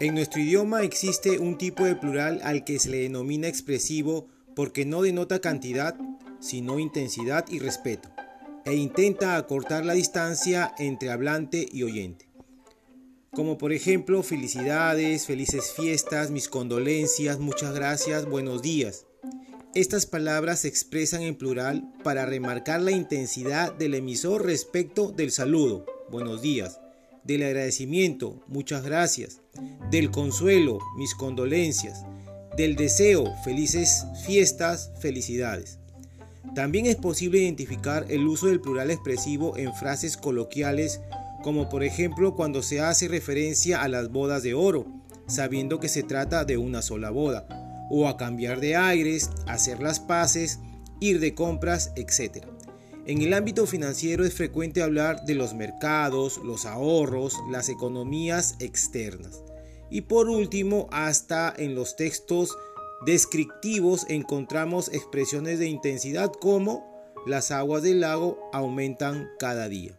En nuestro idioma existe un tipo de plural al que se le denomina expresivo porque no denota cantidad, sino intensidad y respeto, e intenta acortar la distancia entre hablante y oyente. Como por ejemplo, felicidades, felices fiestas, mis condolencias, muchas gracias, buenos días. Estas palabras se expresan en plural para remarcar la intensidad del emisor respecto del saludo, buenos días, del agradecimiento, muchas gracias, del consuelo, mis condolencias, del deseo, felices fiestas, felicidades. También es posible identificar el uso del plural expresivo en frases coloquiales como por ejemplo cuando se hace referencia a las bodas de oro, sabiendo que se trata de una sola boda, o a cambiar de aires, hacer las paces, ir de compras, etc. En el ámbito financiero es frecuente hablar de los mercados, los ahorros, las economías externas. Y por último, hasta en los textos descriptivos encontramos expresiones de intensidad como las aguas del lago aumentan cada día.